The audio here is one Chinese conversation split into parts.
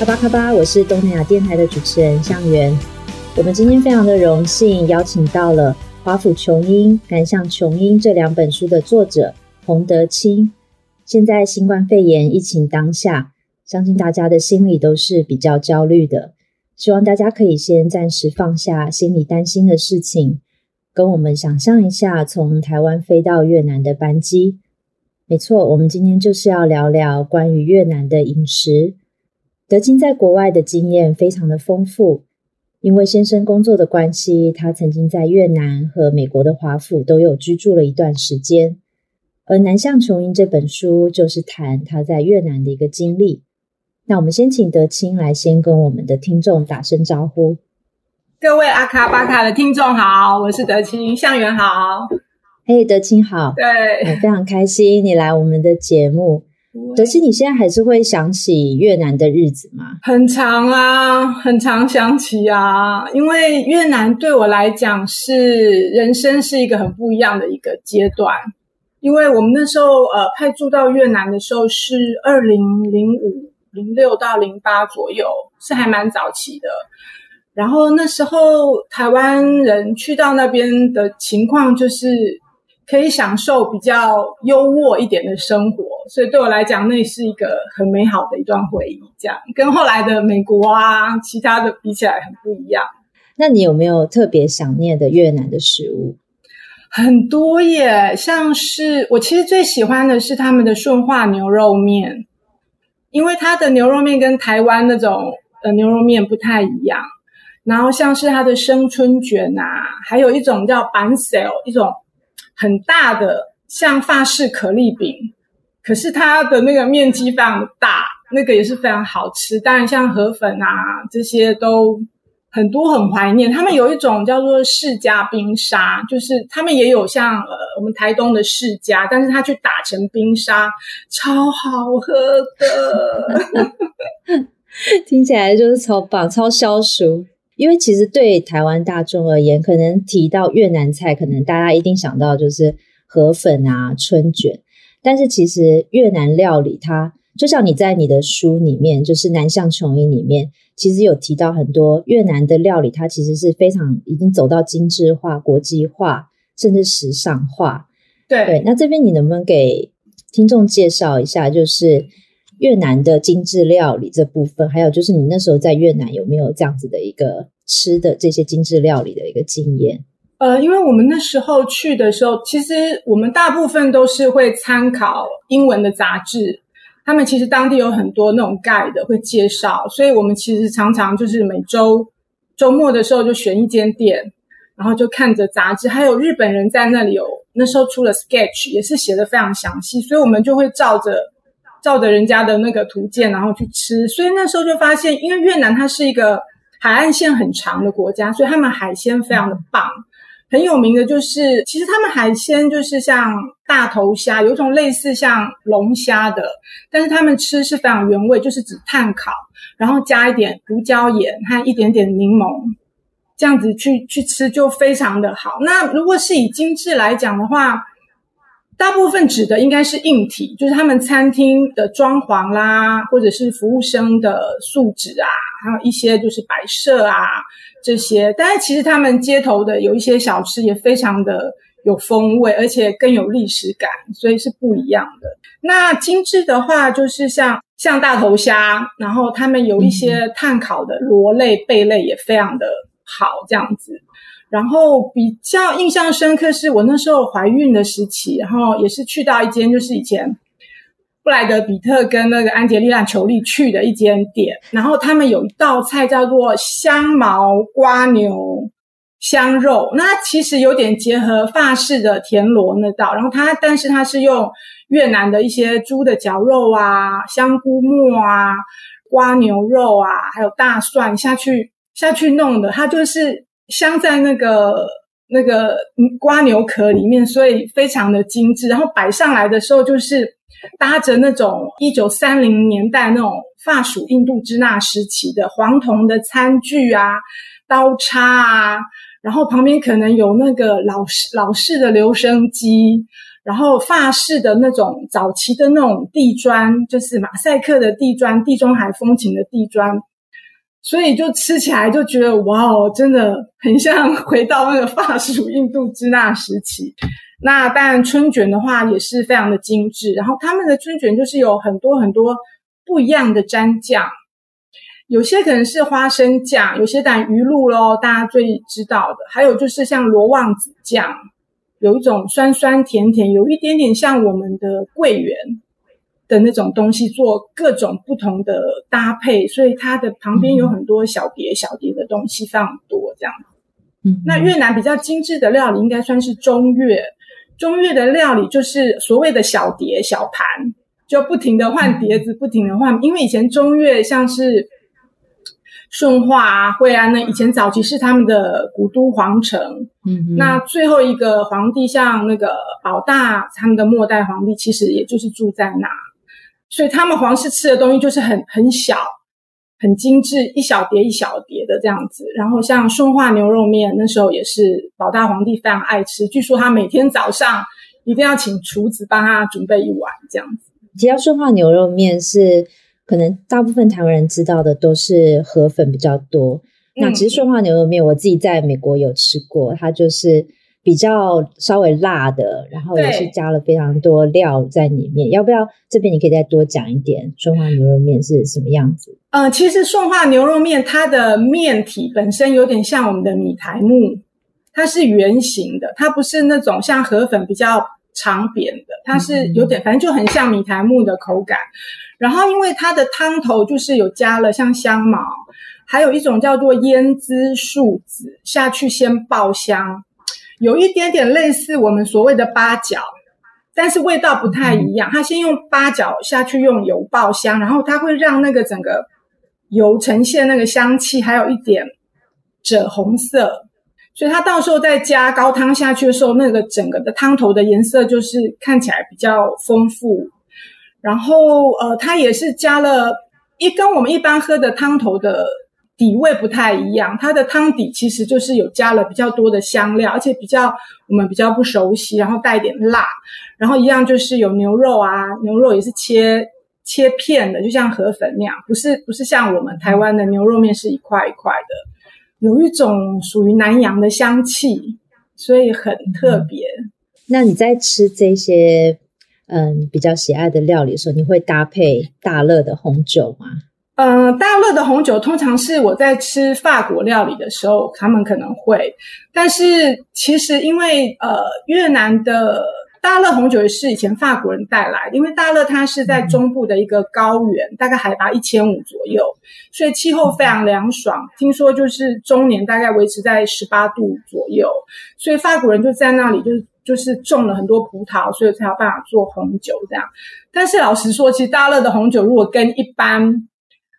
阿峇卡巴，我是东南亚电台的主持人向元。我们今天非常的荣幸邀请到了《华府琼英》《南向琼英》这两本书的作者洪德清。现在新冠肺炎疫情当下，相信大家的心里都是比较焦虑的。希望大家可以先暂时放下心里担心的事情，跟我们想象一下从台湾飞到越南的班机。没错，我们今天就是要聊聊关于越南的饮食。德清在国外的经验非常的丰富，因为先生工作的关系，他曾经在越南和美国的华府都有居住了一段时间。而《南向琼英》这本书就是谈他在越南的一个经历。那我们先请德清来先跟我们的听众打声招呼。各位阿卡巴卡的听众好，我是德清，向元好。嘿，德清好。对，非常开心你来我们的节目。德钦，你现在还是会想起越南的日子吗？很长啊，很常想起啊，因为越南对我来讲是人生是一个很不一样的一个阶段。因为我们那时候呃派驻到越南的时候是二零零五零六到零八左右，是还蛮早期的。然后那时候台湾人去到那边的情况就是。可以享受比较优渥一点的生活，所以对我来讲，那是一个很美好的一段回忆。这样跟后来的美国啊，其他的比起来很不一样。那你有没有特别想念的越南的食物？很多耶，像是我其实最喜欢的是他们的顺化牛肉面，因为它的牛肉面跟台湾那种呃牛肉面不太一样。然后像是它的生春卷啊，还有一种叫板烧，一种。很大的像法式可丽饼，可是它的那个面积非常大，那个也是非常好吃。当然，像河粉啊这些都很多，很怀念。他们有一种叫做释迦冰沙，就是他们也有像呃我们台东的释迦，但是他去打成冰沙，超好喝的。听起来就是超棒、超消暑。因为其实对台湾大众而言，可能提到越南菜，可能大家一定想到就是河粉啊、春卷。但是其实越南料理它，它就像你在你的书里面，就是《南向琼英》里面，其实有提到很多越南的料理，它其实是非常已经走到精致化、国际化，甚至时尚化。对对，那这边你能不能给听众介绍一下，就是？越南的精致料理这部分，还有就是你那时候在越南有没有这样子的一个吃的这些精致料理的一个经验？呃，因为我们那时候去的时候，其实我们大部分都是会参考英文的杂志，他们其实当地有很多那种 guide 会介绍，所以我们其实常常就是每周周末的时候就选一间店，然后就看着杂志，还有日本人在那里有那时候出了 sketch，也是写得非常详细，所以我们就会照着。照着人家的那个图鉴，然后去吃，所以那时候就发现，因为越南它是一个海岸线很长的国家，所以他们海鲜非常的棒。很有名的就是，其实他们海鲜就是像大头虾，有种类似像龙虾的，但是他们吃是非常原味，就是只炭烤，然后加一点胡椒盐和一点点柠檬，这样子去去吃就非常的好。那如果是以精致来讲的话，大部分指的应该是硬体，就是他们餐厅的装潢啦，或者是服务生的素质啊，还有一些就是摆设啊这些。但是其实他们街头的有一些小吃也非常的有风味，而且更有历史感，所以是不一样的。那精致的话，就是像像大头虾，然后他们有一些炭烤的螺类、贝类也非常的好，这样子。然后比较印象深刻是我那时候怀孕的时期，然后也是去到一间就是以前布莱德比特跟那个安杰丽娜裘丽去的一间店，然后他们有一道菜叫做香茅瓜牛香肉，那其实有点结合法式的田螺那道，然后它但是它是用越南的一些猪的绞肉啊、香菇末啊、瓜牛肉啊，还有大蒜下去下去弄的，它就是镶在那个那个瓜牛壳里面，所以非常的精致。然后摆上来的时候，就是搭着那种一九三零年代那种法属印度支那时期的黄铜的餐具啊、刀叉啊。然后旁边可能有那个老式老式的留声机，然后法式的那种早期的那种地砖，就是马赛克的地砖，地中海风情的地砖，所以就吃起来就觉得哇哦，真的很像回到那个法属印度支那时期。那当然春卷的话也是非常的精致，然后他们的春卷就是有很多很多不一样的蘸酱。有些可能是花生酱，有些当然鱼露咯，大家最知道的。还有就是像罗望子酱，有一种酸酸甜甜，有一点点像我们的桂圆的那种东西，做各种不同的搭配，所以它的旁边有很多小碟小碟的东西，非常多这样。嗯，那越南比较精致的料理应该算是中越，中越的料理就是所谓的小碟小盘，就不停的换碟子，不停的换，因为以前中越像是。顺化啊，惠安呢？以前早期是他们的古都皇城。嗯哼，那最后一个皇帝，像那个保大，他们的末代皇帝，其实也就是住在那。所以他们皇室吃的东西就是很很小、很精致，一小碟一小碟的这样子。然后像顺化牛肉面，那时候也是老大皇帝非常爱吃。据说他每天早上一定要请厨子帮他准备一碗这样子。提到顺化牛肉面是。可能大部分台湾人知道的都是河粉比较多。嗯、那其实顺化牛肉面，我自己在美国有吃过，它就是比较稍微辣的，然后也是加了非常多料在里面。要不要这边你可以再多讲一点顺化牛肉面是什么样子？呃，其实顺化牛肉面它的面体本身有点像我们的米苔木，它是圆形的，它不是那种像河粉比较长扁的，它是有点，反正就很像米苔木的口感。然后，因为它的汤头就是有加了像香茅，还有一种叫做胭脂树子下去先爆香，有一点点类似我们所谓的八角，但是味道不太一样。它先用八角下去用油爆香，然后它会让那个整个油呈现那个香气，还有一点赭红色，所以它到时候再加高汤下去的时候，那个整个的汤头的颜色就是看起来比较丰富。然后，呃，它也是加了一跟我们一般喝的汤头的底味不太一样，它的汤底其实就是有加了比较多的香料，而且比较我们比较不熟悉，然后带一点辣，然后一样就是有牛肉啊，牛肉也是切切片的，就像河粉那样，不是不是像我们台湾的牛肉面是一块一块的，有一种属于南洋的香气，所以很特别。那你在吃这些？嗯，比较喜爱的料理的时候，你会搭配大乐的红酒吗？嗯，大乐的红酒通常是我在吃法国料理的时候，他们可能会。但是其实因为呃，越南的大乐红酒也是以前法国人带来，因为大乐它是在中部的一个高原，大概海拔一千五左右，所以气候非常凉爽。听说就是终年大概维持在十八度左右，所以法国人就在那里就是。就是种了很多葡萄，所以才有办法做红酒这样。但是老实说，其实大乐的红酒如果跟一般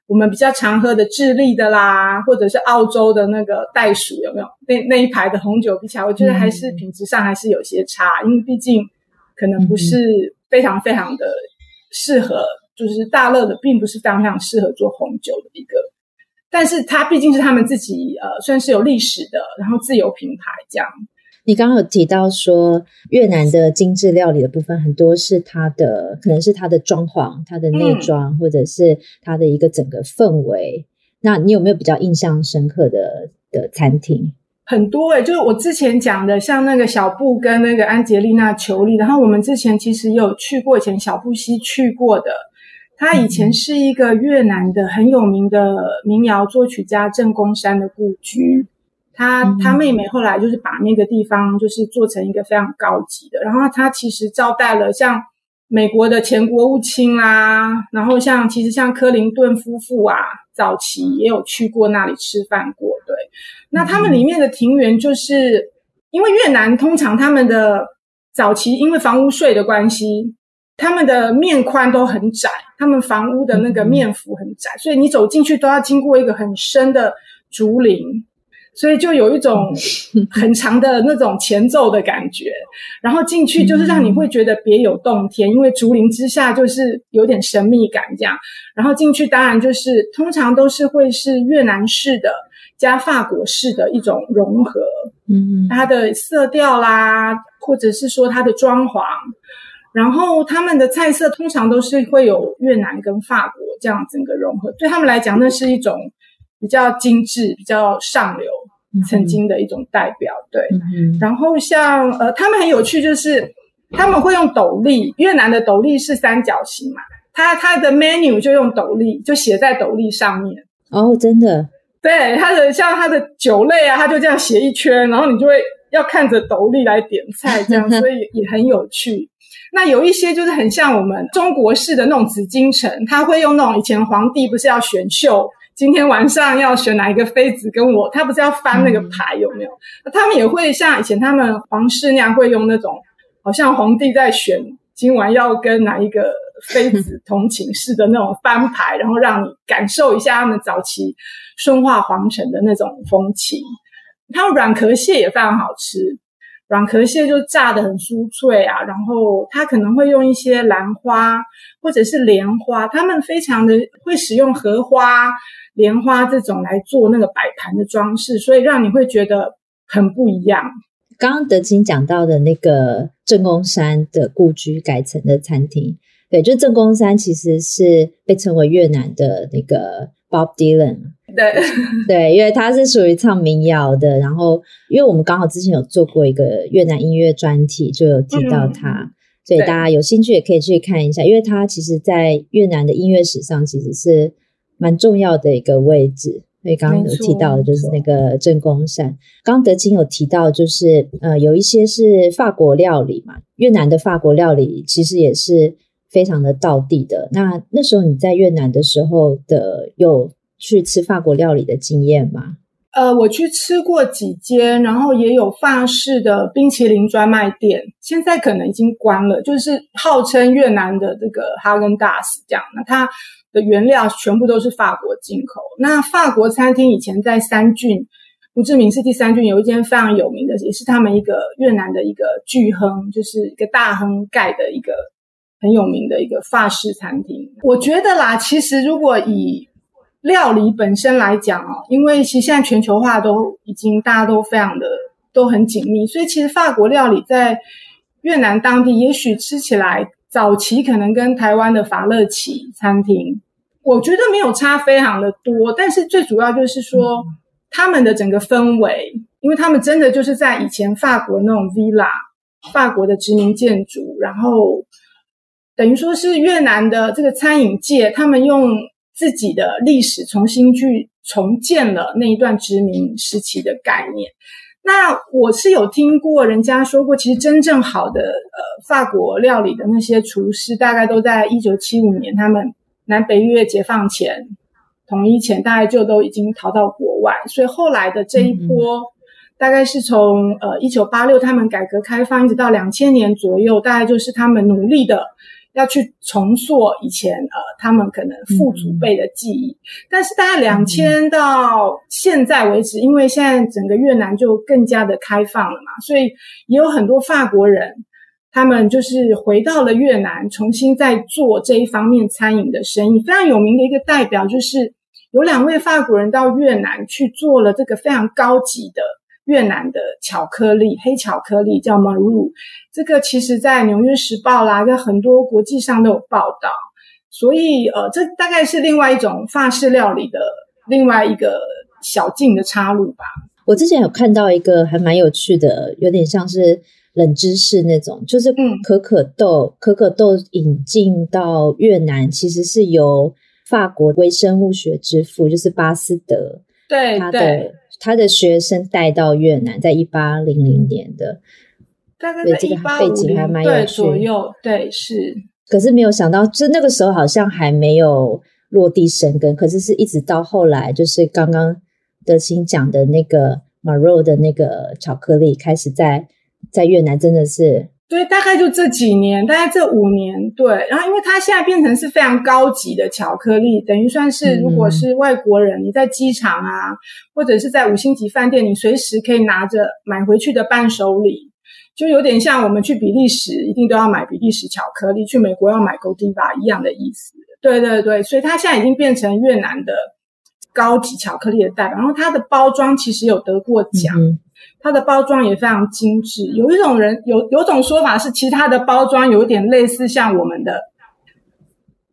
我们比较常喝的智利的啦，或者是澳洲的那个袋鼠有没有那那一排的红酒比起来，我觉得还是品质上还是有些差，因为毕竟可能不是非常非常的适合，就是大乐的并不是非常非常适合做红酒的一个。但是它毕竟是他们自己呃算是有历史的，然后自有品牌这样。你刚刚有提到说，越南的精致料理的部分很多是它的，可能是它的装潢、它的内装，嗯、或者是它的一个整个氛围。那你有没有比较印象深刻的的餐厅？很多诶、欸、就是我之前讲的，像那个小布跟那个安杰丽娜·裘丽，然后我们之前其实也有去过，以前小布西去过的，他以前是一个越南的很有名的民谣作曲家郑公山的故居。他他妹妹后来就是把那个地方就是做成一个非常高级的，然后他其实招待了像美国的前国务卿啦，然后像其实像柯林顿夫妇啊，早期也有去过那里吃饭过。对，那他们里面的庭园就是因为越南通常他们的早期因为房屋税的关系，他们的面宽都很窄，他们房屋的那个面幅很窄，所以你走进去都要经过一个很深的竹林。所以就有一种 很长的那种前奏的感觉，然后进去就是让你会觉得别有洞天，因为竹林之下就是有点神秘感这样。然后进去当然就是通常都是会是越南式的加法国式的一种融合，嗯，它的色调啦，或者是说它的装潢，然后他们的菜色通常都是会有越南跟法国这样整个融合，对他们来讲那是一种比较精致、比较上流。曾经的一种代表，对。嗯、然后像呃，他们很有趣，就是他们会用斗笠，越南的斗笠是三角形嘛，它它的 menu 就用斗笠，就写在斗笠上面。哦，真的？对，它的像它的酒类啊，它就这样写一圈，然后你就会要看着斗笠来点菜，这样，所以也很有趣。那有一些就是很像我们中国式的那种紫禁城，他会用那种以前皇帝不是要选秀。今天晚上要选哪一个妃子跟我？他不是要翻那个牌有没有？那他们也会像以前他们皇室那样，会用那种好像皇帝在选今晚要跟哪一个妃子同寝室的那种翻牌，然后让你感受一下他们早期顺化皇城的那种风情。他们软壳蟹也非常好吃。软壳蟹就炸得很酥脆啊，然后它可能会用一些兰花或者是莲花，他们非常的会使用荷花、莲花这种来做那个摆盘的装饰，所以让你会觉得很不一样。刚刚德清讲到的那个正宫山的故居改成的餐厅，对，就正宫山其实是被称为越南的那个 Bob Dylan。对 对，因为他是属于唱民谣的，然后因为我们刚好之前有做过一个越南音乐专题，就有提到他，嗯、所以大家有兴趣也可以去看一下，因为他其实在越南的音乐史上其实是蛮重要的一个位置。所以刚刚有提到的就是那个正宫山，刚刚德清有提到就是呃有一些是法国料理嘛，越南的法国料理其实也是非常的道地的。那那时候你在越南的时候的有。去吃法国料理的经验吗？呃，我去吃过几间，然后也有法式的冰淇淋专卖店，现在可能已经关了。就是号称越南的这个哈根达斯这样，那它的原料全部都是法国进口。那法国餐厅以前在三郡，胡志明市第三郡有一间非常有名的，也是他们一个越南的一个巨亨，就是一个大亨盖的一个很有名的一个法式餐厅。我觉得啦，其实如果以料理本身来讲哦，因为其实现在全球化都已经大家都非常的都很紧密，所以其实法国料理在越南当地也许吃起来早期可能跟台湾的法乐奇餐厅，我觉得没有差非常的多，但是最主要就是说他们的整个氛围，因为他们真的就是在以前法国那种 villa，法国的殖民建筑，然后等于说是越南的这个餐饮界，他们用。自己的历史重新去重建了那一段殖民时期的概念。那我是有听过人家说过，其实真正好的呃法国料理的那些厨师，大概都在一九七五年，他们南北越解放前统一前，大概就都已经逃到国外。所以后来的这一波，大概是从呃一九八六他们改革开放一直到两千年左右，大概就是他们努力的。要去重塑以前呃他们可能父祖辈的记忆，嗯、但是大概两千到现在为止，嗯、因为现在整个越南就更加的开放了嘛，所以也有很多法国人，他们就是回到了越南，重新在做这一方面餐饮的生意。非常有名的一个代表就是有两位法国人到越南去做了这个非常高级的。越南的巧克力，黑巧克力叫 Marou，这个其实在《纽约时报》啦，在很多国际上都有报道。所以，呃，这大概是另外一种法式料理的另外一个小径的插入吧。我之前有看到一个还蛮有趣的，有点像是冷知识那种，就是可可豆，嗯、可可豆引进到越南，其实是由法国微生物学之父，就是巴斯德，对他的对。他的学生带到越南，在一八零零年的，大概在一八五零对左右，对是。可是没有想到，就那个时候好像还没有落地生根，可是是一直到后来，就是刚刚德青讲的那个 Marou 的那个巧克力开始在在越南真的是对，大概就这几年，大概这五年，对。然后，因为它现在变成是非常高级的巧克力，等于算是如果是外国人，你在机场啊，或者是在五星级饭店，你随时可以拿着买回去的伴手礼，就有点像我们去比利时一定都要买比利时巧克力，去美国要买 Godiva 一样的意思。对对对，所以它现在已经变成越南的高级巧克力的代表。然后它的包装其实有得过奖。嗯它的包装也非常精致，有一种人有有种说法是，其他的包装有点类似像我们的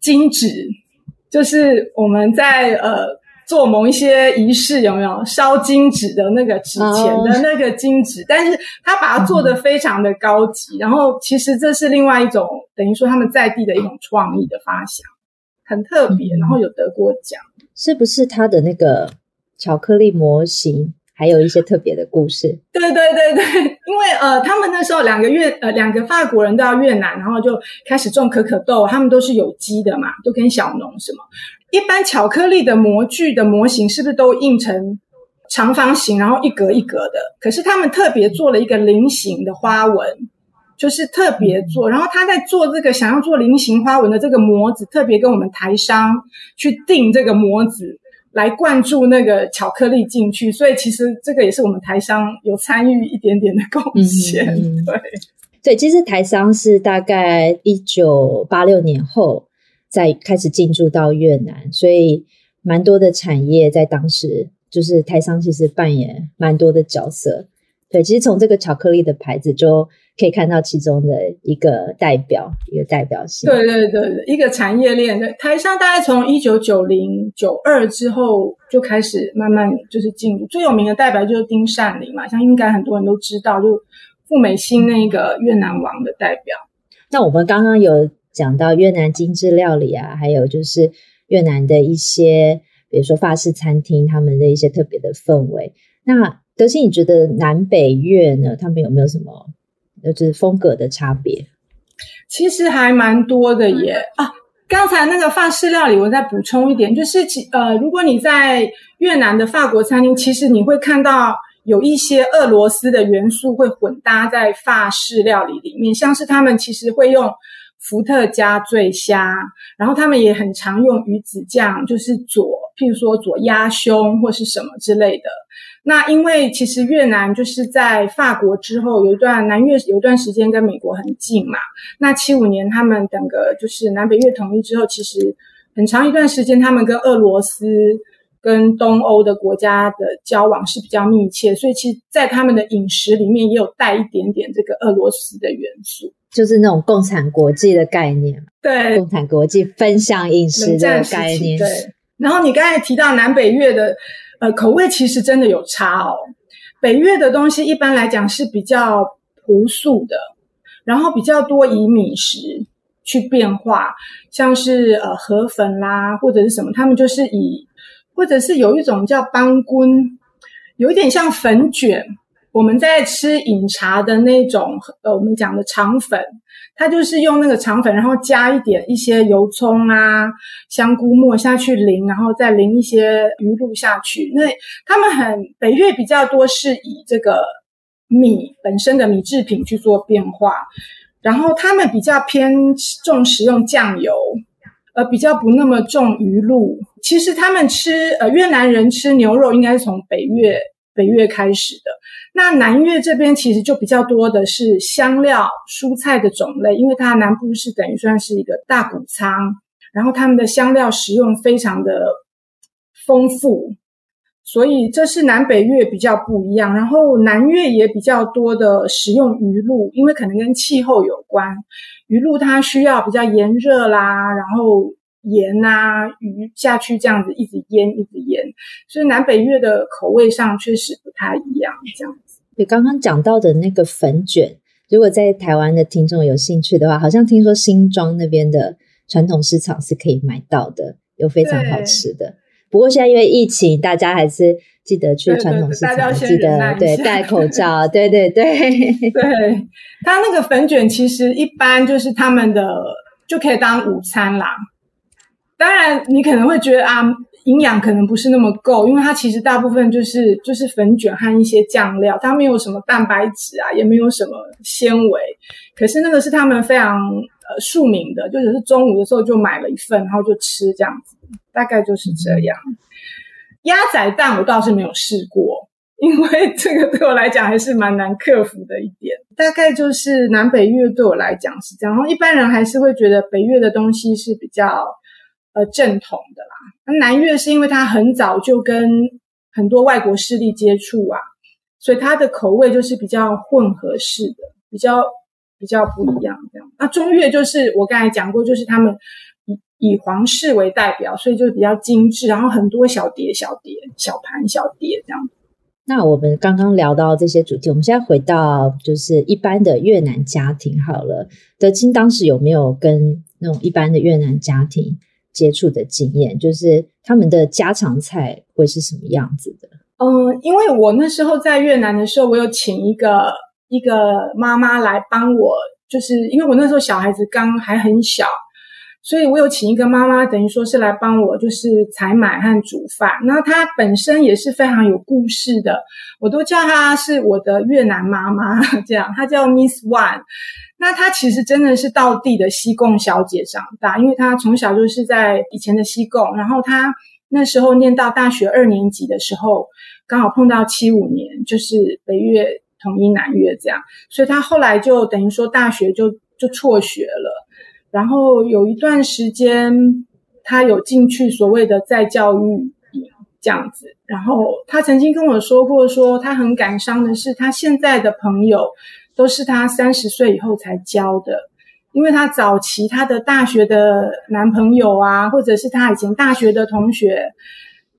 金纸，就是我们在呃做某一些仪式有没有？烧金纸的那个纸钱的那个金纸，哦、但是他把它做的非常的高级，嗯、然后其实这是另外一种等于说他们在地的一种创意的发想，很特别，然后有得过奖，是不是它的那个巧克力模型？还有一些特别的故事。对对对对，因为呃，他们那时候两个越呃两个法国人到越南，然后就开始种可可豆，他们都是有机的嘛，都跟小农什么。一般巧克力的模具的模型是不是都印成长方形，然后一格一格的？可是他们特别做了一个菱形的花纹，就是特别做。然后他在做这个想要做菱形花纹的这个模子，特别跟我们台商去订这个模子。来灌注那个巧克力进去，所以其实这个也是我们台商有参与一点点的贡献。嗯、对，对，其实台商是大概一九八六年后再开始进驻到越南，所以蛮多的产业在当时就是台商其实扮演蛮多的角色。对，其实从这个巧克力的牌子就。可以看到其中的一个代表，一个代表性。对对对对，一个产业链对台商，大概从一九九零九二之后就开始慢慢就是进入。最有名的代表就是丁善林嘛，像应该很多人都知道，就傅美心那个越南王的代表。那我们刚刚有讲到越南精致料理啊，还有就是越南的一些，比如说法式餐厅，他们的一些特别的氛围。那德心，你觉得南北越呢？他们有没有什么？就是风格的差别，其实还蛮多的耶啊！刚才那个法式料理，我再补充一点，就是其呃，如果你在越南的法国餐厅，其实你会看到有一些俄罗斯的元素会混搭在法式料理里面，像是他们其实会用伏特加醉虾，然后他们也很常用鱼子酱，就是佐，譬如说佐鸭胸或是什么之类的。那因为其实越南就是在法国之后有一段南越有一段时间跟美国很近嘛。那七五年他们整个就是南北越统一之后，其实很长一段时间他们跟俄罗斯跟东欧的国家的交往是比较密切，所以其实在他们的饮食里面也有带一点点这个俄罗斯的元素，就是那种共产国际的概念。对，共产国际分享饮食的概念。对。然后你刚才提到南北越的。呃，口味其实真的有差哦。北越的东西一般来讲是比较朴素的，然后比较多以米食去变化，像是呃河粉啦，或者是什么，他们就是以，或者是有一种叫班棍，有一点像粉卷。我们在吃饮茶的那种，呃，我们讲的肠粉。它就是用那个肠粉，然后加一点一些油葱啊、香菇末下去淋，然后再淋一些鱼露下去。那他们很北越比较多是以这个米本身的米制品去做变化，然后他们比较偏重食用酱油，呃，比较不那么重鱼露。其实他们吃呃越南人吃牛肉应该是从北越北越开始的。那南越这边其实就比较多的是香料、蔬菜的种类，因为它南部是等于算是一个大谷仓，然后他们的香料使用非常的丰富，所以这是南北越比较不一样。然后南越也比较多的使用鱼露，因为可能跟气候有关，鱼露它需要比较炎热啦，然后。盐啊，鱼下去这样子一直腌，一直腌，所以南北越的口味上确实不太一样。这样子，你刚刚讲到的那个粉卷，如果在台湾的听众有兴趣的话，好像听说新庄那边的传统市场是可以买到的，有非常好吃的。不过现在因为疫情，大家还是记得去传统市场，记得对戴口罩。对对对对，它 那个粉卷其实一般就是他们的就可以当午餐啦。当然你可能会觉得啊，营养可能不是那么够，因为它其实大部分就是就是粉卷和一些酱料，它没有什么蛋白质啊，也没有什么纤维。可是那个是他们非常呃庶民的，就只是中午的时候就买了一份，然后就吃这样子，大概就是这样。鸭仔蛋我倒是没有试过。因为这个对我来讲还是蛮难克服的一点，大概就是南北越对我来讲是这样，然后一般人还是会觉得北越的东西是比较呃正统的啦，那南越是因为它很早就跟很多外国势力接触啊，所以它的口味就是比较混合式的，比较比较不一样这样。那中越就是我刚才讲过，就是他们以以皇室为代表，所以就比较精致，然后很多小碟小碟、小盘小碟这样。那我们刚刚聊到这些主题，我们现在回到就是一般的越南家庭好了。德清当时有没有跟那种一般的越南家庭接触的经验？就是他们的家常菜会是什么样子的？嗯，因为我那时候在越南的时候，我有请一个一个妈妈来帮我，就是因为我那时候小孩子刚还很小。所以我有请一个妈妈，等于说是来帮我，就是采买和煮饭。那她本身也是非常有故事的，我都叫她是我的越南妈妈，这样。她叫 Miss One。那她其实真的是道地的西贡小姐长大，因为她从小就是在以前的西贡，然后她那时候念到大学二年级的时候，刚好碰到七五年，就是北越统一南越这样，所以她后来就等于说大学就就辍学了。然后有一段时间，他有进去所谓的再教育这样子。然后他曾经跟我说过，说他很感伤的是，他现在的朋友都是她三十岁以后才交的，因为她早期她的大学的男朋友啊，或者是她以前大学的同学，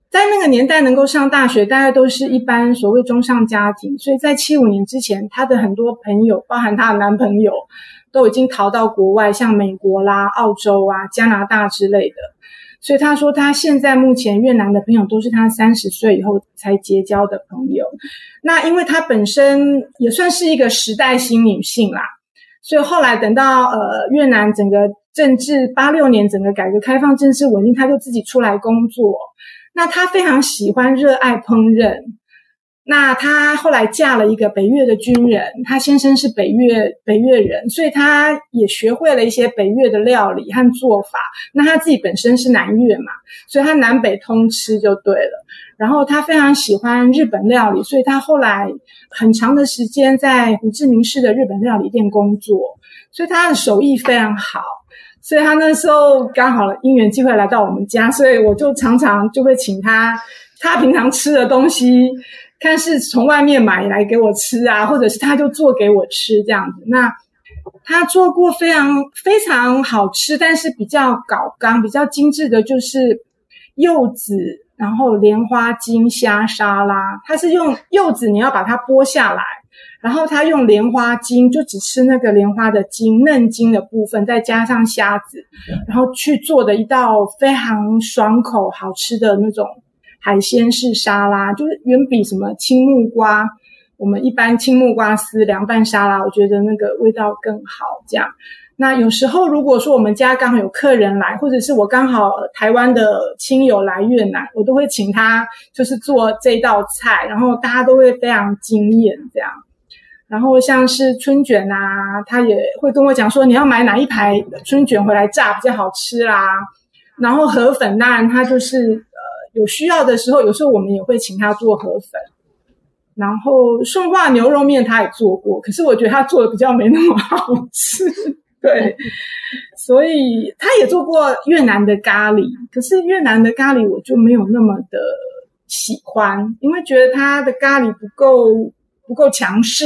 在那个年代能够上大学，大概都是一般所谓中上家庭。所以在七五年之前，她的很多朋友，包含她的男朋友。都已经逃到国外，像美国啦、澳洲啊、加拿大之类的。所以他说，他现在目前越南的朋友都是他三十岁以后才结交的朋友。那因为他本身也算是一个时代新女性啦，所以后来等到呃越南整个政治八六年整个改革开放正式稳定，他就自己出来工作。那他非常喜欢、热爱烹饪。那她后来嫁了一个北越的军人，她先生是北越北越人，所以她也学会了一些北越的料理和做法。那她自己本身是南越嘛，所以她南北通吃就对了。然后她非常喜欢日本料理，所以她后来很长的时间在胡志明市的日本料理店工作，所以她的手艺非常好。所以她那时候刚好因缘机会来到我们家，所以我就常常就会请她，她平常吃的东西。看是从外面买来给我吃啊，或者是他就做给我吃这样子。那他做过非常非常好吃，但是比较搞刚、比较精致的，就是柚子，然后莲花金虾沙拉。他是用柚子，你要把它剥下来，然后他用莲花精，就只吃那个莲花的精嫩筋的部分，再加上虾子，然后去做的一道非常爽口、好吃的那种。海鲜式沙拉就是远比什么青木瓜，我们一般青木瓜丝凉拌沙拉，我觉得那个味道更好。这样，那有时候如果说我们家刚好有客人来，或者是我刚好台湾的亲友来越南，我都会请他就是做这道菜，然后大家都会非常惊艳。这样，然后像是春卷啊，他也会跟我讲说，你要买哪一排春卷回来炸比较好吃啦。然后河粉当然他就是。有需要的时候，有时候我们也会请他做河粉，然后顺化牛肉面他也做过，可是我觉得他做的比较没那么好吃，对，所以他也做过越南的咖喱，可是越南的咖喱我就没有那么的喜欢，因为觉得他的咖喱不够不够强势，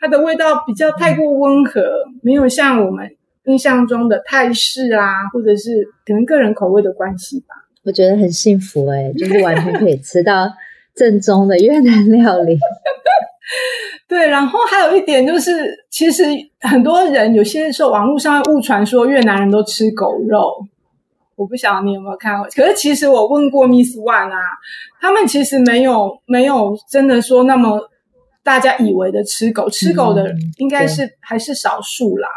它的味道比较太过温和，没有像我们印象中的泰式啊，或者是可能个人口味的关系吧。我觉得很幸福诶、欸、就是完全可以吃到正宗的越南料理。对，然后还有一点就是，其实很多人有些时候网络上误传说越南人都吃狗肉，我不晓得你有没有看过。可是其实我问过 Miss One 啊，他们其实没有没有真的说那么大家以为的吃狗，吃狗的应该是还是少数啦，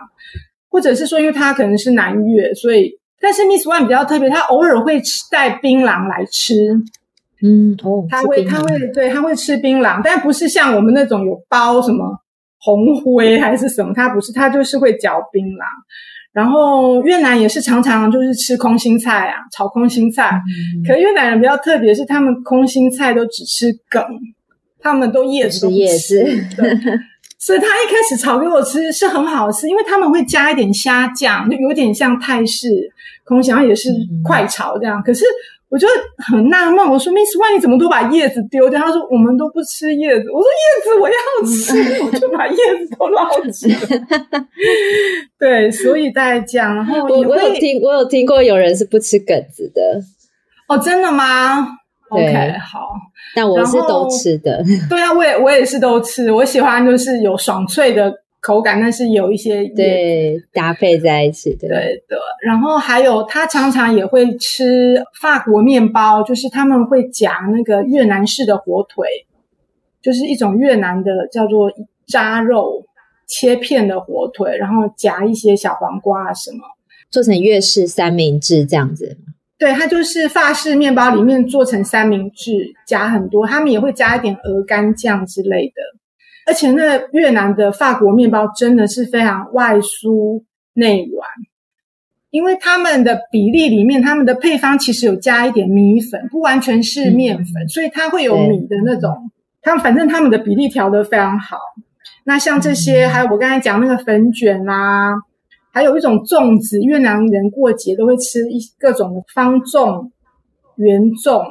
或者是说因为他可能是南越，所以。但是 Miss One 比较特别，她偶尔会吃带槟榔来吃。嗯哦，她会他会对她会吃槟榔，但不是像我们那种有包什么红灰还是什么，她不是，她就是会嚼槟榔。然后越南也是常常就是吃空心菜啊，炒空心菜。嗯、可越南人比较特别，是他们空心菜都只吃梗，他们都叶子都不吃。叶子对所以他一开始炒给我吃是很好吃，因为他们会加一点虾酱，就有点像泰式空心，然后也是快炒这样。嗯、可是。我就很纳闷，我说 Miss One 你怎么都把叶子丢掉？他说我们都不吃叶子。我说叶子我要吃，我就把叶子都捞起。对，所以大家讲，然后我我有听我有听过有人是不吃梗子的。哦，真的吗？OK，好。但我是都吃的。对啊，我也我也是都吃。我喜欢就是有爽脆的。口感，但是有一些对搭配在一起，对对的。然后还有，他常常也会吃法国面包，就是他们会夹那个越南式的火腿，就是一种越南的叫做扎肉，切片的火腿，然后夹一些小黄瓜啊什么，做成越式三明治这样子。对，它就是法式面包里面做成三明治，夹很多，他们也会加一点鹅肝酱之类的。而且那越南的法国面包真的是非常外酥内软，因为他们的比例里面，他们的配方其实有加一点米粉，不完全是面粉，嗯、所以它会有米的那种。他们反正他们的比例调得非常好。那像这些，还有我刚才讲那个粉卷啦、啊，还有一种粽子，越南人过节都会吃一各种方粽、圆粽，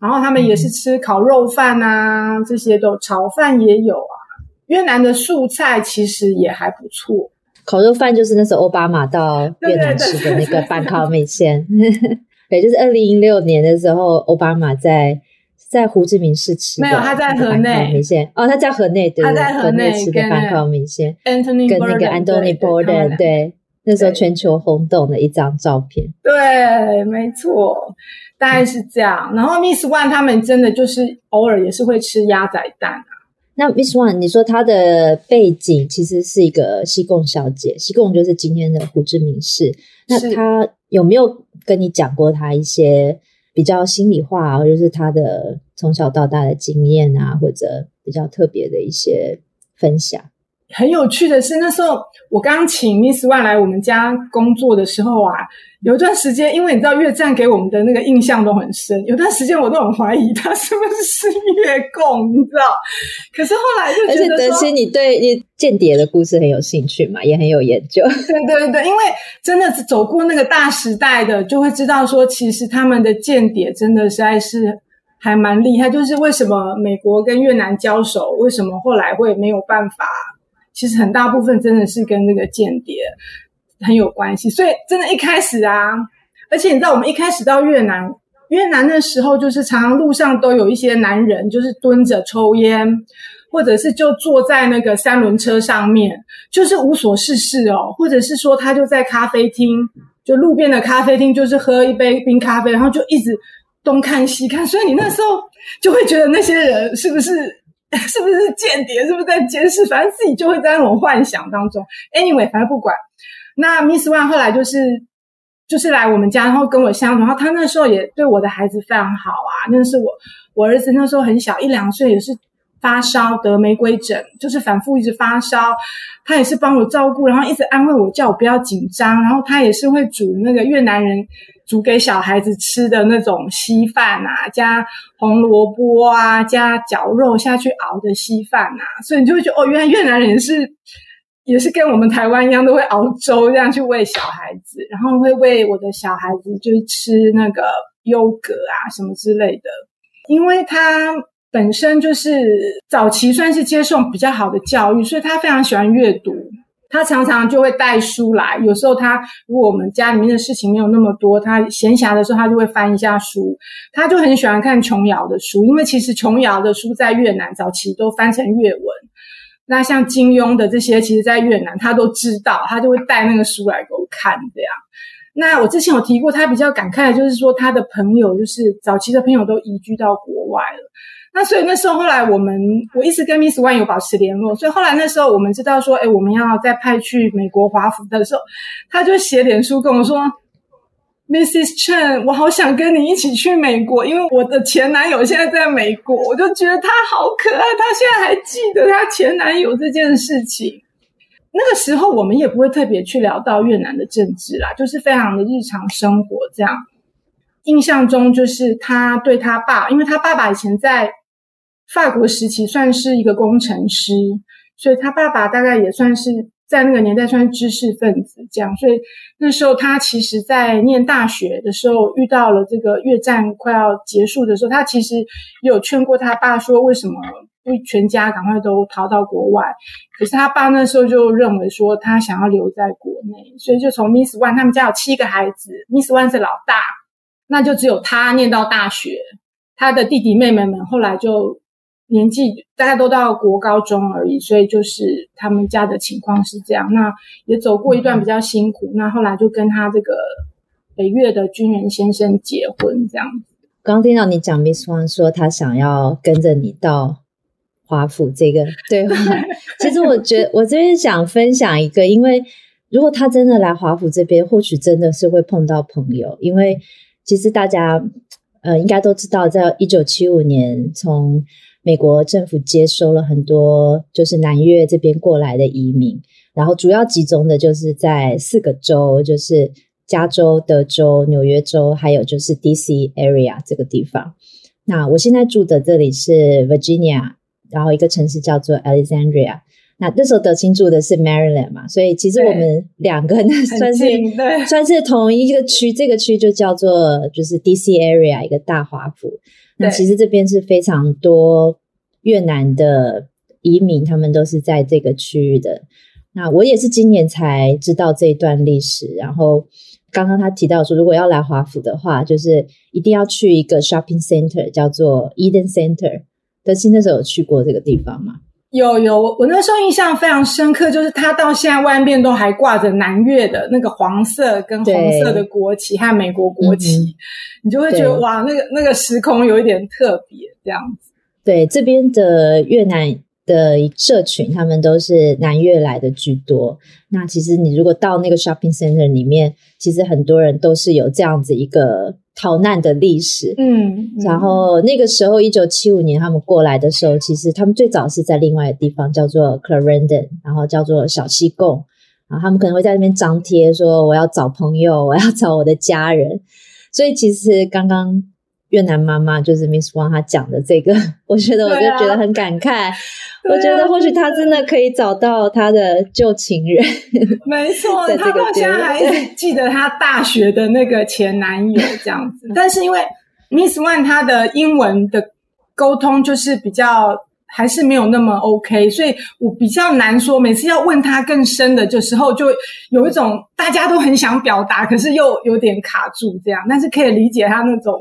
然后他们也是吃烤肉饭啊，这些都炒饭也有啊。越南的素菜其实也还不错，烤肉饭就是那时候奥巴马到越南吃的那个板烤米线，对，就是二零一六年的时候，奥巴马在在胡志明市吃的，没有他在河内。米线。哦，他在河内，对，他在河内吃的板烤米线，跟那个 Anthony Bourdain，对，那时候全球轰动的一张照片，对，没错，大概是这样。然后 Miss One 他们真的就是偶尔也是会吃鸭仔蛋啊。那 Miss One，你说她的背景其实是一个西贡小姐，西贡就是今天的胡志明市。那她有没有跟你讲过她一些比较心里话啊，或者是她的从小到大的经验啊，或者比较特别的一些分享？很有趣的是，那时候我刚请 Miss One 来我们家工作的时候啊，有一段时间，因为你知道越战给我们的那个印象都很深，有段时间我都很怀疑他是不是是越共，你知道？可是后来就觉得说，而且德希，你对你间谍的故事很有兴趣嘛，也很有研究。对对对，因为真的是走过那个大时代的，就会知道说，其实他们的间谍真的实在是还蛮厉害。就是为什么美国跟越南交手，为什么后来会没有办法？其实很大部分真的是跟那个间谍很有关系，所以真的，一开始啊，而且你知道，我们一开始到越南，越南的时候，就是常常路上都有一些男人，就是蹲着抽烟，或者是就坐在那个三轮车上面，就是无所事事哦，或者是说他就在咖啡厅，就路边的咖啡厅，就是喝一杯冰咖啡，然后就一直东看西看，所以你那时候就会觉得那些人是不是？是不是间谍？是不是在监视？反正自己就会在那种幻想当中。Anyway，反正不管。那 Miss One 后来就是就是来我们家，然后跟我相处。然后他那时候也对我的孩子非常好啊。那是我我儿子那时候很小，一两岁，也是发烧得玫瑰疹，就是反复一直发烧。他也是帮我照顾，然后一直安慰我，叫我不要紧张。然后他也是会煮那个越南人。煮给小孩子吃的那种稀饭啊，加红萝卜啊，加绞肉下去熬的稀饭啊，所以你就会觉得哦，原来越南人是也是跟我们台湾一样，都会熬粥这样去喂小孩子，然后会喂我的小孩子就是吃那个优格啊什么之类的，因为他本身就是早期算是接受比较好的教育，所以他非常喜欢阅读。他常常就会带书来，有时候他如果我们家里面的事情没有那么多，他闲暇的时候他就会翻一下书。他就很喜欢看琼瑶的书，因为其实琼瑶的书在越南早期都翻成越文。那像金庸的这些，其实在越南他都知道，他就会带那个书来给我看这样。那我之前有提过，他比较感慨的就是说，他的朋友就是早期的朋友都移居到国外了。那所以那时候后来我们我一直跟 Miss One 有保持联络，所以后来那时候我们知道说，诶，我们要再派去美国华府的时候，他就写脸书跟我说，Mrs. Chen，我好想跟你一起去美国，因为我的前男友现在在美国，我就觉得他好可爱，他现在还记得他前男友这件事情。那个时候我们也不会特别去聊到越南的政治啦，就是非常的日常生活这样。印象中就是他对他爸，因为他爸爸以前在法国时期算是一个工程师，所以他爸爸大概也算是。在那个年代算是知识分子，这样，所以那时候他其实，在念大学的时候遇到了这个越战快要结束的时候，他其实有劝过他爸说，为什么不全家赶快都逃到国外？可是他爸那时候就认为说，他想要留在国内，所以就从 Miss One 他们家有七个孩子，Miss One 是老大，那就只有他念到大学，他的弟弟妹妹们后来就。年纪大概都到国高中而已，所以就是他们家的情况是这样。那也走过一段比较辛苦，那后来就跟他这个北越的军人先生结婚这样子。刚听到你讲 Miss Wang 说他想要跟着你到华府这个 对话，其实我觉得我这边想分享一个，因为如果他真的来华府这边，或许真的是会碰到朋友，因为其实大家呃应该都知道，在一九七五年从美国政府接收了很多就是南越这边过来的移民，然后主要集中的就是在四个州，就是加州、德州、纽约州，还有就是 DC area 这个地方。那我现在住的这里是 Virginia，然后一个城市叫做 Alexandria。那那时候德清住的是 Maryland 嘛，所以其实我们两个呢算是 算是同一个区，这个区就叫做就是 DC area 一个大华府。那其实这边是非常多越南的移民，他们都是在这个区域的。那我也是今年才知道这一段历史。然后刚刚他提到说，如果要来华府的话，就是一定要去一个 shopping center，叫做 Eden Center。德清那时候有去过这个地方吗？有有，我那时候印象非常深刻，就是它到现在外面都还挂着南越的那个黄色跟红色的国旗和美国国旗，嗯、你就会觉得哇，那个那个时空有一点特别这样子。对，这边的越南的社群，他们都是南越来的居多。那其实你如果到那个 shopping center 里面，其实很多人都是有这样子一个。逃难的历史，嗯，嗯，然后那个时候，一九七五年他们过来的时候，其实他们最早是在另外一个地方叫做 Clarendon，然后叫做小西贡，然后他们可能会在那边张贴说我要找朋友，我要找我的家人，所以其实刚刚。越南妈妈就是 Miss Wang，她讲的这个，我觉得我就觉得很感慨。啊、我觉得或许她真的可以找到她的旧情人。没错，她到现在还记得她大学的那个前男友这样子。但是因为 Miss Wang 她的英文的沟通就是比较还是没有那么 OK，所以我比较难说。每次要问她更深的这时候，就有一种大家都很想表达，可是又有点卡住这样。但是可以理解她那种。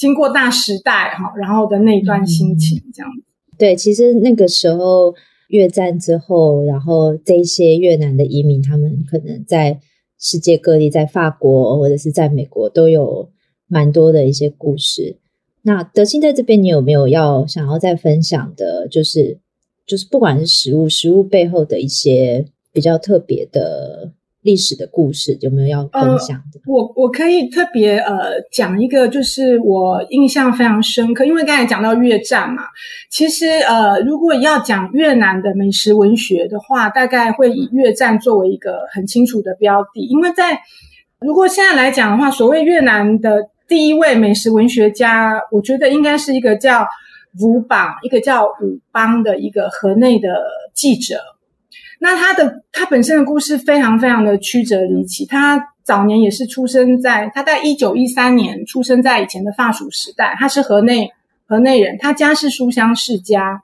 经过大时代哈，然后的那一段心情这样子。对，其实那个时候越战之后，然后这些越南的移民，他们可能在世界各地，在法国或者是在美国都有蛮多的一些故事。那德清在这边，你有没有要想要再分享的？就是就是不管是食物，食物背后的一些比较特别的。历史的故事有没有要分享的？我我可以特别呃讲一个，就是我印象非常深刻，因为刚才讲到越战嘛，其实呃如果要讲越南的美食文学的话，大概会以越战作为一个很清楚的标的，因为在如果现在来讲的话，所谓越南的第一位美食文学家，我觉得应该是一个叫武榜，一个叫武邦的一个河内的记者。那他的他本身的故事非常非常的曲折离奇。他早年也是出生在，他在一九一三年出生在以前的法属时代。他是河内河内人，他家是书香世家，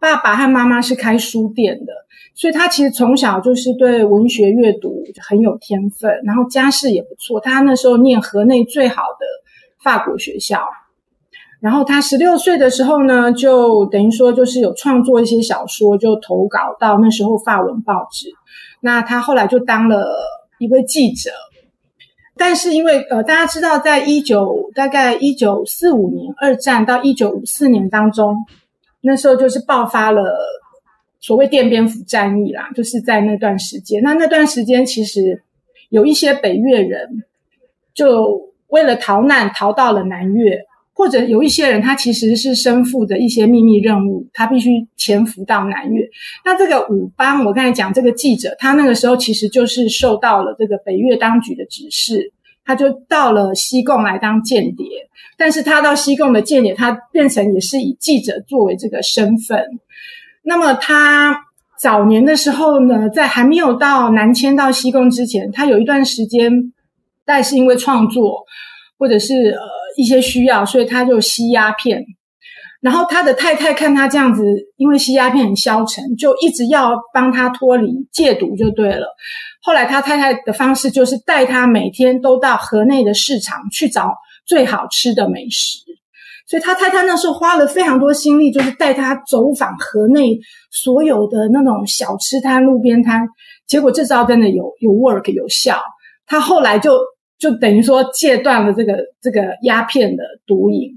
爸爸和妈妈是开书店的，所以他其实从小就是对文学阅读很有天分，然后家世也不错。他那时候念河内最好的法国学校。然后他十六岁的时候呢，就等于说就是有创作一些小说，就投稿到那时候法文报纸。那他后来就当了一位记者，但是因为呃大家知道，在一九大概一九四五年二战到一九五四年当中，那时候就是爆发了所谓奠边府战役啦，就是在那段时间。那那段时间其实有一些北越人。就为了逃难逃到了南越。或者有一些人，他其实是身负着一些秘密任务，他必须潜伏到南越。那这个武邦，我刚才讲这个记者，他那个时候其实就是受到了这个北越当局的指示，他就到了西贡来当间谍。但是他到西贡的间谍，他变成也是以记者作为这个身份。那么他早年的时候呢，在还没有到南迁到西贡之前，他有一段时间，但是因为创作，或者是呃。一些需要，所以他就吸鸦片。然后他的太太看他这样子，因为吸鸦片很消沉，就一直要帮他脱离戒毒就对了。后来他太太的方式就是带他每天都到河内的市场去找最好吃的美食。所以他太太那时候花了非常多心力，就是带他走访河内所有的那种小吃摊、路边摊。结果这招真的有有 work 有效。他后来就。就等于说戒断了这个这个鸦片的毒瘾，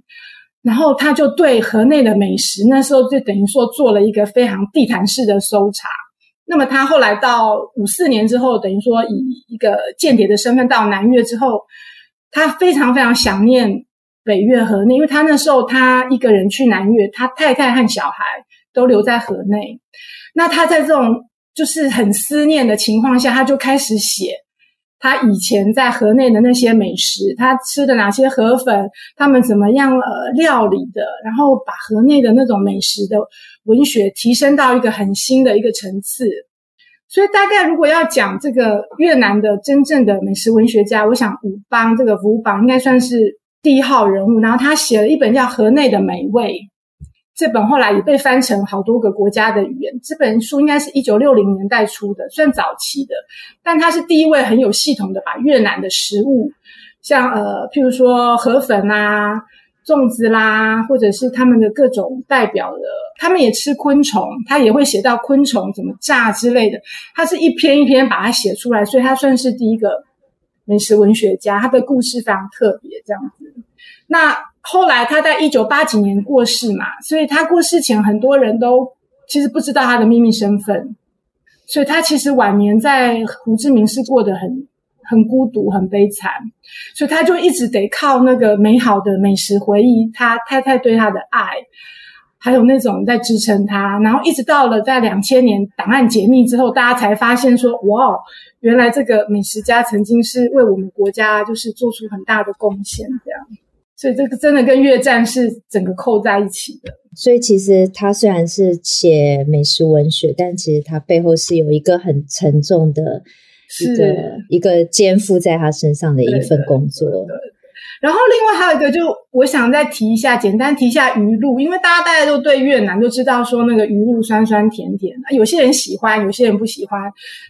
然后他就对河内的美食那时候就等于说做了一个非常地毯式的搜查。那么他后来到五四年之后，等于说以一个间谍的身份到南越之后，他非常非常想念北越河内，因为他那时候他一个人去南越，他太太和小孩都留在河内。那他在这种就是很思念的情况下，他就开始写。他以前在河内的那些美食，他吃的哪些河粉，他们怎么样呃料理的，然后把河内的那种美食的文学提升到一个很新的一个层次。所以大概如果要讲这个越南的真正的美食文学家，我想武邦这个武邦应该算是第一号人物。然后他写了一本叫《河内的美味》。这本后来也被翻成好多个国家的语言。这本书应该是一九六零年代出的，算早期的。但他是第一位很有系统的把越南的食物，像呃，譬如说河粉啊、粽子啦，或者是他们的各种代表的，他们也吃昆虫，他也会写到昆虫怎么炸之类的。他是一篇一篇把它写出来，所以他算是第一个美食文学家。他的故事非常特别，这样子。那。后来他在一九八几年过世嘛，所以他过世前很多人都其实不知道他的秘密身份，所以他其实晚年在胡志明市过得很很孤独、很悲惨，所以他就一直得靠那个美好的美食回忆，他太太对他的爱，还有那种在支撑他，然后一直到了在两千年档案解密之后，大家才发现说，哇，原来这个美食家曾经是为我们国家就是做出很大的贡献，这样。所以这个真的跟越战是整个扣在一起的。所以其实他虽然是写美食文学，但其实他背后是有一个很沉重的一个一个肩负在他身上的一份工作。然后另外还有一个，就我想再提一下，简单提一下鱼露，因为大家大家都对越南都知道说那个鱼露酸酸甜甜，有些人喜欢，有些人不喜欢。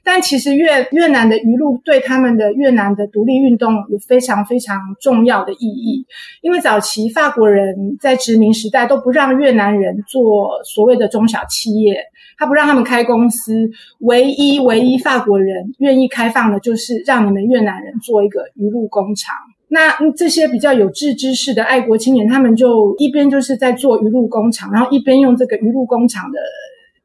但其实越越南的鱼露对他们的越南的独立运动有非常非常重要的意义，因为早期法国人在殖民时代都不让越南人做所谓的中小企业，他不让他们开公司，唯一唯一法国人愿意开放的就是让你们越南人做一个鱼露工厂。那这些比较有志之士的爱国青年，他们就一边就是在做鱼露工厂，然后一边用这个鱼露工厂的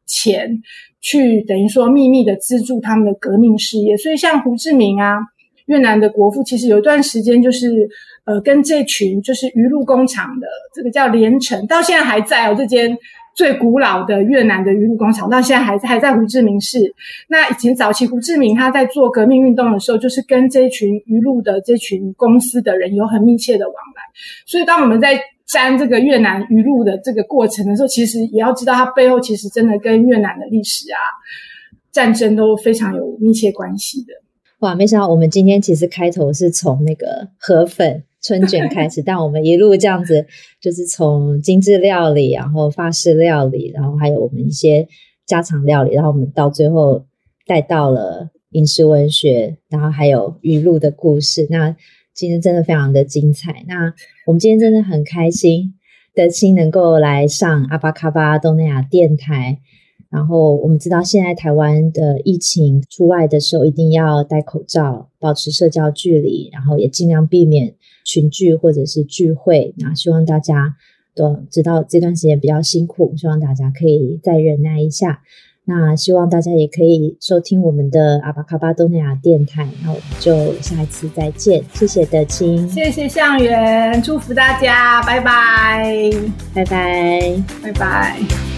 钱去等于说秘密的资助他们的革命事业。所以像胡志明啊，越南的国父，其实有一段时间就是呃跟这群就是鱼露工厂的这个叫连城，到现在还在哦这间。最古老的越南的鱼露工厂到现在还在还在胡志明市。那以前早期胡志明他在做革命运动的时候，就是跟这群鱼露的这群公司的人有很密切的往来。所以当我们在沾这个越南鱼露的这个过程的时候，其实也要知道它背后其实真的跟越南的历史啊、战争都非常有密切关系的。哇，没想到我们今天其实开头是从那个河粉。春卷开始，但我们一路这样子，就是从精致料理，然后法式料理，然后还有我们一些家常料理，然后我们到最后带到了饮食文学，然后还有鱼露的故事。那今天真的非常的精彩。那我们今天真的很开心，德清能够来上阿巴卡巴东南亚电台。然后我们知道，现在台湾的疫情出外的时候，一定要戴口罩，保持社交距离，然后也尽量避免。群聚或者是聚会，那希望大家都知道这段时间比较辛苦，希望大家可以再忍耐一下。那希望大家也可以收听我们的阿巴卡巴东南亚电台。那我们就下一次再见，谢谢德清，谢谢向元，祝福大家，拜拜，拜拜，拜拜。